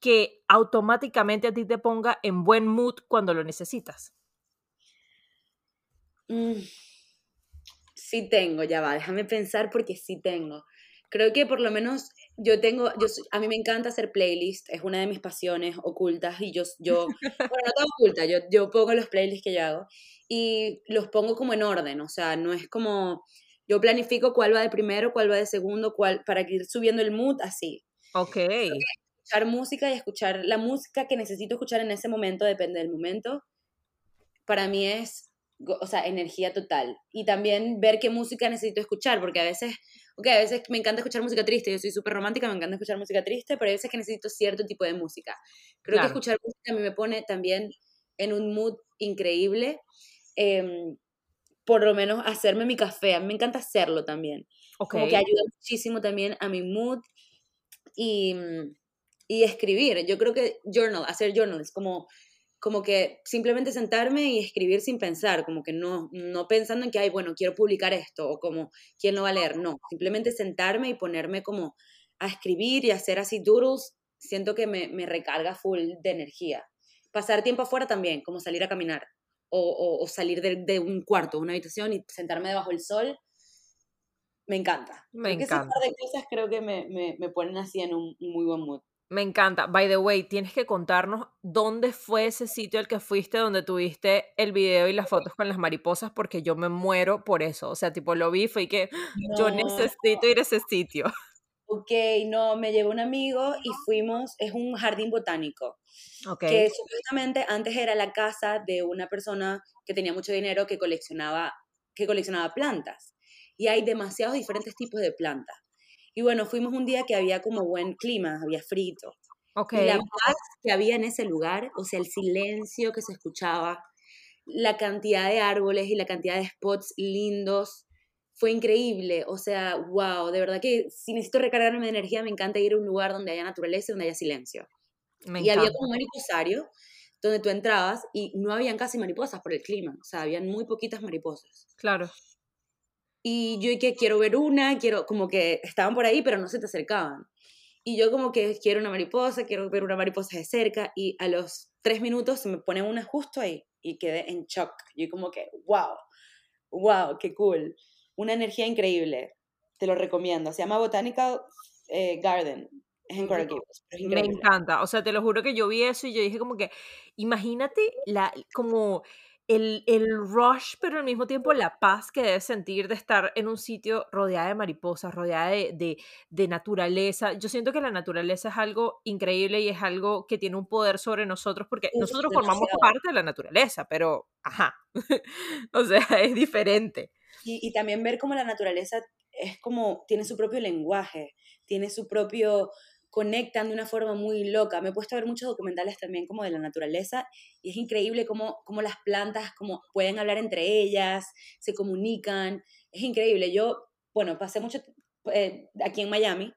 S1: que automáticamente a ti te ponga en buen mood cuando lo necesitas?
S2: Mm, sí tengo, ya va, déjame pensar porque sí tengo. Creo que por lo menos yo tengo, yo, a mí me encanta hacer playlists, es una de mis pasiones ocultas y yo, yo bueno, no todo oculta, yo, yo pongo los playlists que yo hago y los pongo como en orden, o sea, no es como, yo planifico cuál va de primero, cuál va de segundo, cuál, para ir subiendo el mood así.
S1: Ok.
S2: Escuchar música y escuchar la música que necesito escuchar en ese momento, depende del momento, para mí es, o sea, energía total. Y también ver qué música necesito escuchar, porque a veces ok, a veces me encanta escuchar música triste, yo soy súper romántica, me encanta escuchar música triste, pero hay veces que necesito cierto tipo de música. Creo que escuchar música a mí me pone también en un mood increíble, em, por lo menos hacerme mi café, a mí me encanta hacerlo también. Okay. Como que ayuda muchísimo también a mi mood y, y escribir. Yo creo que journal, hacer journal es como, como que simplemente sentarme y escribir sin pensar, como que no, no pensando en que, ay, bueno, quiero publicar esto o como, ¿quién lo va a leer? No, simplemente sentarme y ponerme como a escribir y hacer así doodles, siento que me, me recarga full de energía. Pasar tiempo afuera también, como salir a caminar o, o, salir de, de, un cuarto, una habitación y sentarme debajo del sol. Me encanta.
S1: Me
S2: Porque
S1: encanta.
S2: Ese par de cosas creo que me, me, me ponen así en un muy buen mood.
S1: Me encanta. By the way, tienes que contarnos dónde fue ese sitio al que fuiste donde tuviste el video y las fotos con las mariposas, porque yo me muero por eso. O sea, tipo, lo vi, fue que
S2: No.
S1: yo necesito ir a ese sitio.
S2: Ok, no, me llevó un amigo y fuimos, es un jardín botánico,
S1: Ok.
S2: que supuestamente antes era la casa de una persona que tenía mucho dinero que coleccionaba, que coleccionaba plantas. Y hay demasiados diferentes tipos de plantas. Y bueno, fuimos un día que había como buen clima, había frito.
S1: Ok.
S2: Y la paz que había en ese lugar, o sea, el silencio que se escuchaba, la cantidad de árboles y la cantidad de spots lindos, fue increíble. O sea, wow, de verdad que si necesito recargarme de energía, me encanta ir a un lugar donde haya naturaleza y donde haya silencio.
S1: Me
S2: y había
S1: encanta.
S2: como un mariposario donde tú entrabas y no habían casi mariposas por el clima, o sea, habían muy poquitas mariposas.
S1: Claro.
S2: Y yo que quiero ver una, quiero, como que estaban por ahí, pero no se te acercaban. Y yo como que quiero una mariposa, quiero ver una mariposa de cerca, y a los tres minutos se me pone una justo ahí, y quedé en shock. Yo como que, wow, wow, qué cool. Una energía increíble, te lo recomiendo. Se llama Botanical eh, Garden, es en Coral Gables, pero es
S1: Me encanta. O sea, te lo juro que yo vi eso y yo dije como que, imagínate la, como el, el rush, pero al mismo tiempo la paz que debes sentir de estar en un sitio rodeada de mariposas, rodeada de, de, de naturaleza. Yo siento que la naturaleza es algo increíble y es algo que tiene un poder sobre nosotros porque
S2: Uf,
S1: nosotros formamos
S2: demasiado.
S1: parte de la naturaleza, pero, ajá, o sea, es diferente.
S2: Y, y también ver cómo la naturaleza es como, tiene su propio lenguaje, tiene su propio, conectan de una forma muy loca. Me he puesto a ver muchos documentales también como de la naturaleza y es increíble cómo, cómo las plantas como pueden hablar entre ellas, se comunican, es increíble. Yo, bueno, pasé mucho eh, aquí en Miami,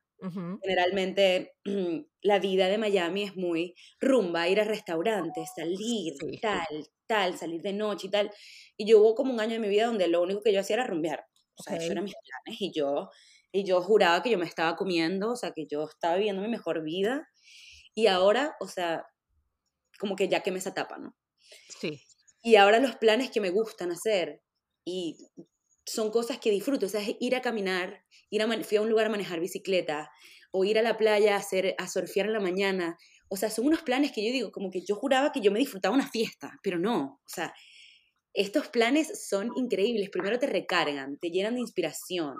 S2: generalmente la vida de Miami es muy rumba, ir a restaurantes, salir,
S1: Sí.
S2: tal, tal, salir de noche y tal. Y yo hubo como un año de mi vida donde lo único que yo hacía era rumbear. O sea,
S1: Ok.
S2: eso eran mis planes y yo, y yo juraba que yo me estaba comiendo, o sea, que yo estaba viviendo mi mejor vida. Y ahora, o sea, como que ya quemé esa etapa, ¿no?
S1: Sí.
S2: Y ahora los planes que me gustan hacer y son cosas que disfruto, o sea, es ir a caminar, ir a fui a un lugar a manejar bicicleta o ir a la playa a hacer a surfear en la mañana. O sea, son unos planes que yo digo, como que yo juraba que yo me disfrutaba una fiesta, pero no, o sea, estos planes son increíbles. Primero te recargan, te llenan de inspiración.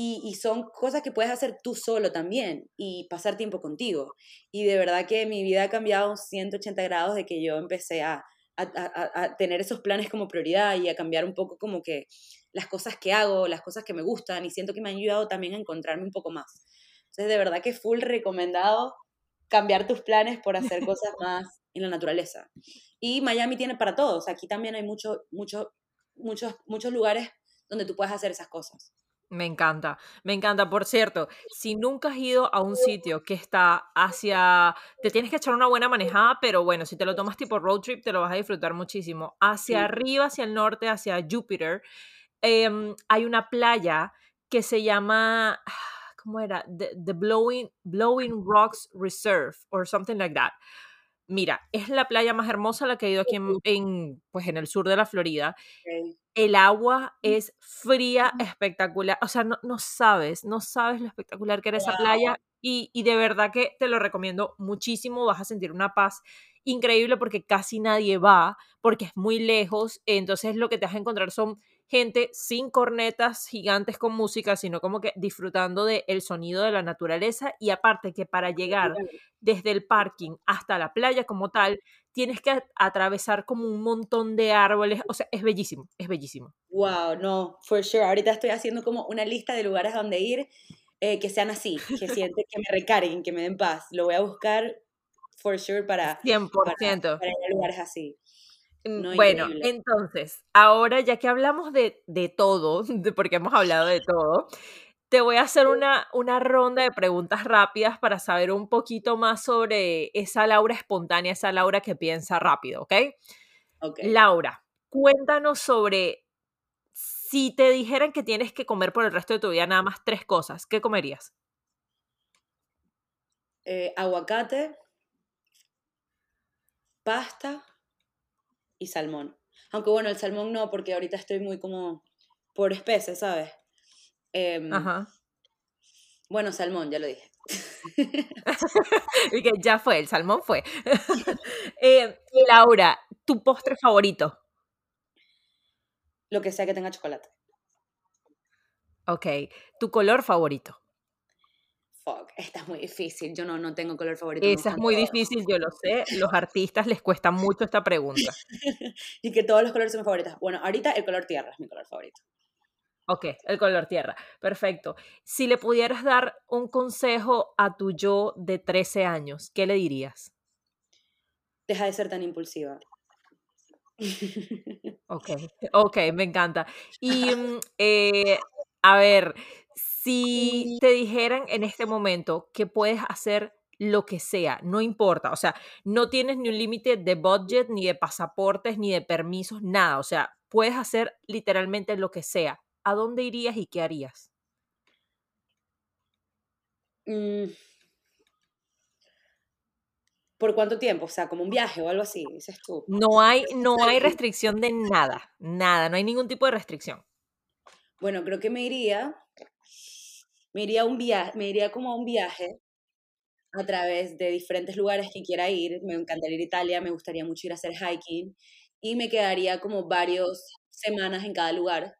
S2: Y, y son cosas que puedes hacer tú solo también y pasar tiempo contigo. Y de verdad que mi vida ha cambiado 180 grados de que yo empecé a, a, a- a tener esos planes como prioridad y a cambiar un poco como que las cosas que hago, las cosas que me gustan y siento que me han ayudado también a encontrarme un poco más. Entonces, de verdad que full recomendado cambiar tus planes por hacer cosas más en la naturaleza. Y Miami tiene para todos. Aquí también hay mucho, mucho, muchos, muchos lugares donde tú puedes hacer esas cosas.
S1: Me encanta, me encanta. Por cierto, si nunca has ido a un sitio que está hacia, te tienes que echar una buena manejada, pero bueno, si te lo tomas tipo road trip, te lo vas a disfrutar muchísimo. Hacia
S2: Sí.
S1: arriba, hacia el norte, hacia Júpiter, em, hay una playa que se llama, ¿cómo era? The, the Blowing, Blowing Rocks Reserve, or something like that. Mira, es la playa más hermosa la que he ido aquí en, en, pues en el sur de la Florida. El agua es fría, espectacular. O sea, no, no sabes, no sabes lo espectacular que era esa playa. Y, y de verdad que te lo recomiendo muchísimo. Vas a sentir una paz increíble porque casi nadie va, porque es muy lejos. Entonces lo que te vas a encontrar son gente sin cornetas gigantes con música, sino como que disfrutando del sonido de la naturaleza. Y aparte que para llegar desde el parking hasta la playa como tal, tienes que atravesar como un montón de árboles, o sea, es bellísimo, es bellísimo.
S2: Wow, no, for sure. Ahorita estoy haciendo como una lista de lugares donde ir eh, que sean así, que sienten que me recarguen, que me den paz. Lo voy a buscar for sure para,
S1: 100%.
S2: para, para ir a lugares así.
S1: Mm,
S2: No,
S1: bueno,
S2: increíble.
S1: entonces, ahora ya que hablamos de, de todo, de- porque hemos hablado de todo, te voy a hacer una, una ronda de preguntas rápidas para saber un poquito más sobre esa Laura espontánea, esa Laura que piensa rápido, ¿ok?
S2: Ok.
S1: Laura, cuéntanos sobre si te dijeran que tienes que comer por el resto de tu vida nada más tres cosas, ¿qué comerías?
S2: Eh, aguacate, pasta y salmón. Aunque bueno, el salmón no, porque ahorita estoy muy como por especies, ¿sabes? Em,
S1: Ajá.
S2: bueno, salmón, ya lo dije.
S1: y que ya fue, el salmón fue. Eh, Laura, ¿tu postre favorito?
S2: Lo que sea que tenga chocolate.
S1: Ok, ¿tu color favorito?
S2: Fuck, esta es muy difícil. Yo no, no tengo color favorito.
S1: Esa es muy
S2: todos.
S1: difícil, yo lo sé. Los artistas les cuesta mucho esta pregunta.
S2: y que todos los colores son mis favoritos. Bueno, ahorita el color tierra es mi color favorito.
S1: Ok, el color tierra. Perfecto. Si le pudieras dar un consejo a tu yo de 13 años, ¿qué le dirías?
S2: Deja de ser tan impulsiva.
S1: Ok, ok, me encanta. Y mm, eh, a ver, si te dijeran en este momento que puedes hacer lo que sea, no importa, o sea, no tienes ni un límite de budget, ni de pasaportes, ni de permisos, nada, o sea, puedes hacer literalmente lo que sea. ¿A dónde irías y qué harías?
S2: Mm. ¿Por cuánto tiempo? O sea, como un viaje o algo así, dices tú.
S1: No hay, no hay restricción de nada, nada, no hay ningún tipo de restricción.
S2: Bueno, creo que me iría, me iría un viaje, me iría como a un viaje a través de diferentes lugares que quiera ir. Me encantaría ir a Italia, me gustaría mucho ir a hacer hiking y me quedaría como varias semanas en cada lugar,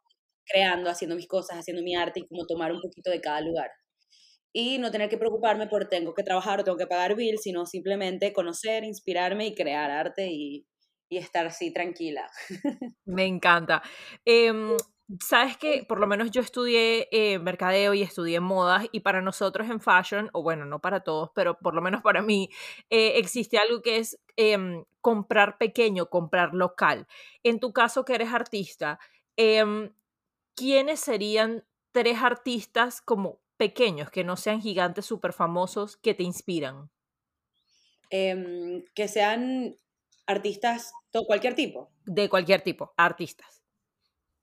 S2: creando, haciendo mis cosas, haciendo mi arte y como tomar un poquito de cada lugar. Y no tener que preocuparme por tengo que trabajar o tengo que pagar bill, sino simplemente conocer, inspirarme y crear arte y, y estar así tranquila.
S1: Me encanta. Em, Sabes que por lo menos yo estudié eh, mercadeo y estudié modas y para nosotros en fashion, o bueno, no para todos, pero por lo menos para mí, eh, existe algo que es em, comprar pequeño, comprar local. En tu caso que eres artista, em, ¿quiénes serían tres artistas como pequeños, que no sean gigantes súper famosos, que te inspiran?
S2: Em, que sean artistas, to- cualquier tipo.
S1: De cualquier tipo, artistas.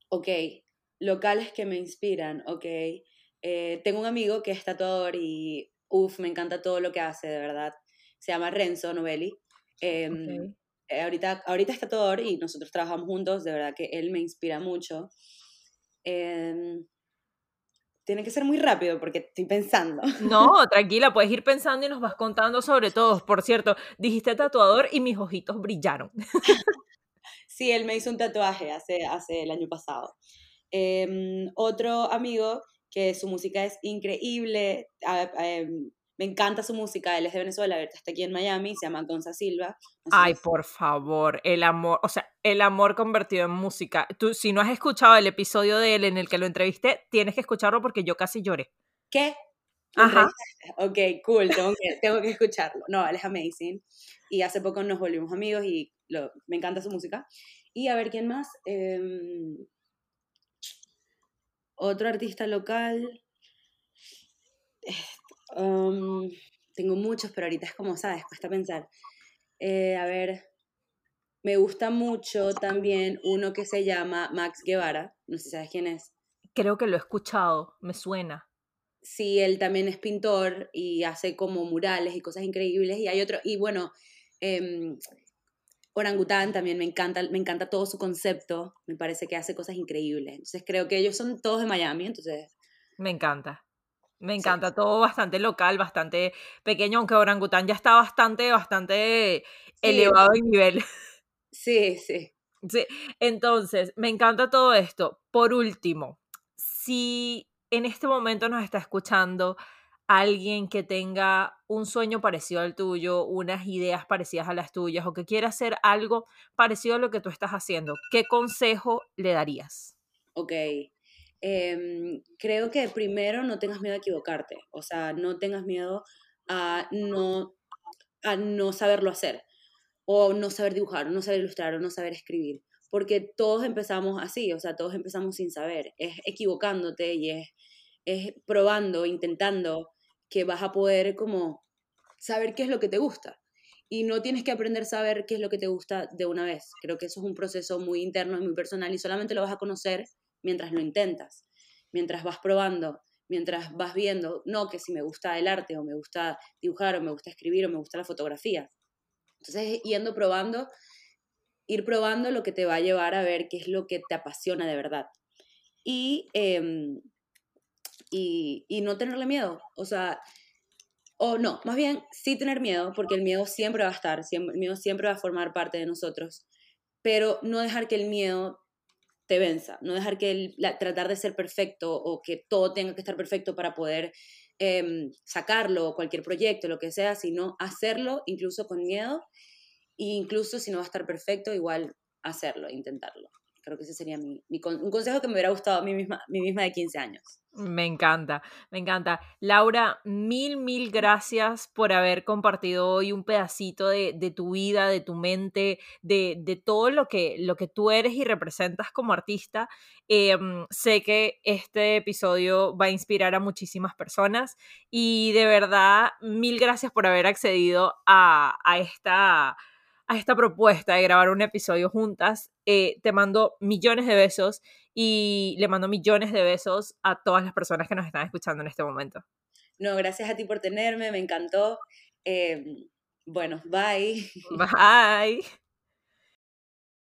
S2: Ok, locales que me inspiran, ok. Eh, tengo un amigo que es tatuador y, uff, me encanta todo lo que hace, de verdad. Se llama Renzo Novelli. Em, eh, ahorita, ahorita es tatuador y nosotros trabajamos juntos, de verdad que él me inspira mucho. Em, tiene que ser muy rápido porque estoy pensando.
S1: No, tranquila, puedes ir pensando y nos vas contando sobre todos. Por cierto, dijiste tatuador y mis ojitos brillaron.
S2: Sí, él me hizo un tatuaje hace, hace el año pasado. Em, otro amigo que su música es increíble, a- a- em, me encanta su música, él es de Venezuela, ahorita está aquí en Miami, se llama Gonza Silva. No sé
S1: Ay,
S2: si-
S1: por favor, el amor, o sea, el amor convertido en música. Tú, si no has escuchado el episodio de él en el que lo entrevisté, tienes que escucharlo porque yo casi lloré.
S2: ¿Qué? ¿Lo
S1: Ajá.
S2: Ok, cool, tengo que, tengo que escucharlo. No, él es amazing. Y hace poco nos volvimos amigos y lo- me encanta su música. Y a ver, ¿quién más? Em, otro artista local. Eh, um, tengo muchos, pero ahorita es como, ¿sabes? Cuesta pensar. Eh, a ver, me gusta mucho también uno que se llama Max Guevara. No sé si sabes quién es.
S1: Creo que lo he escuchado, me suena.
S2: Sí, él también es pintor y hace como murales y cosas increíbles. Y hay otro, y bueno, em, Orangután también me encanta, me encanta todo su concepto. Me parece que hace cosas increíbles. Entonces creo que ellos son todos de Miami, entonces
S1: Me encanta. Me
S2: Sí.
S1: encanta todo bastante local, bastante pequeño, aunque Orangután ya está bastante, bastante elevado en nivel.
S2: sí, sí.
S1: Sí, entonces, me encanta todo esto. Por último, si en este momento nos está escuchando alguien que tenga un sueño parecido al tuyo, unas ideas parecidas a las tuyas o que quiera hacer algo parecido a lo que tú estás haciendo, ¿qué consejo le darías?
S2: Ok. Em, creo que primero no tengas miedo a equivocarte. O sea, no tengas miedo a no, a no saberlo hacer. O no saber dibujar, o no saber ilustrar, o no saber escribir. Porque todos empezamos así, o sea, todos empezamos sin saber. Es equivocándote y es es probando, intentando, que vas a poder como saber qué es lo que te gusta. Y no tienes que aprender a saber qué es lo que te gusta de una vez. Creo que eso es un proceso muy interno y muy personal y solamente lo vas a conocer mientras lo intentas, mientras vas probando, mientras vas viendo, no que si me gusta el arte o me gusta dibujar o me gusta escribir o me gusta la fotografía. Entonces, yendo probando, ir probando lo que te va a llevar a ver qué es lo que te apasiona de verdad. Y, em, y, y no tenerle miedo. O sea, o no, más bien sí tener miedo, porque el miedo siempre va a estar, siempre, el miedo siempre va a formar parte de nosotros, pero no dejar que el miedo te venza, no dejar que el, tratar de ser perfecto o que todo tenga que estar perfecto para poder eh, sacarlo, cualquier proyecto, lo que sea, sino hacerlo incluso con miedo e incluso si no va a estar perfecto, igual hacerlo, intentarlo. Creo que ese sería mi, un consejo que me hubiera gustado a mí misma, mí misma de 15 años.
S1: Me encanta, me encanta. Laura, mil, mil gracias por haber compartido hoy un pedacito de, de tu vida, de tu mente, de, de, todo lo que, lo que tú eres y representas como artista. Em, sé que este episodio va a inspirar a muchísimas personas y de verdad, mil gracias por haber accedido a, a esta a esta propuesta de grabar un episodio juntas. Eh, te mando millones de besos y le mando millones de besos a todas las personas que nos están escuchando en este momento.
S2: No, gracias a ti por tenerme, me encantó. Em, bueno, bye.
S1: Bye.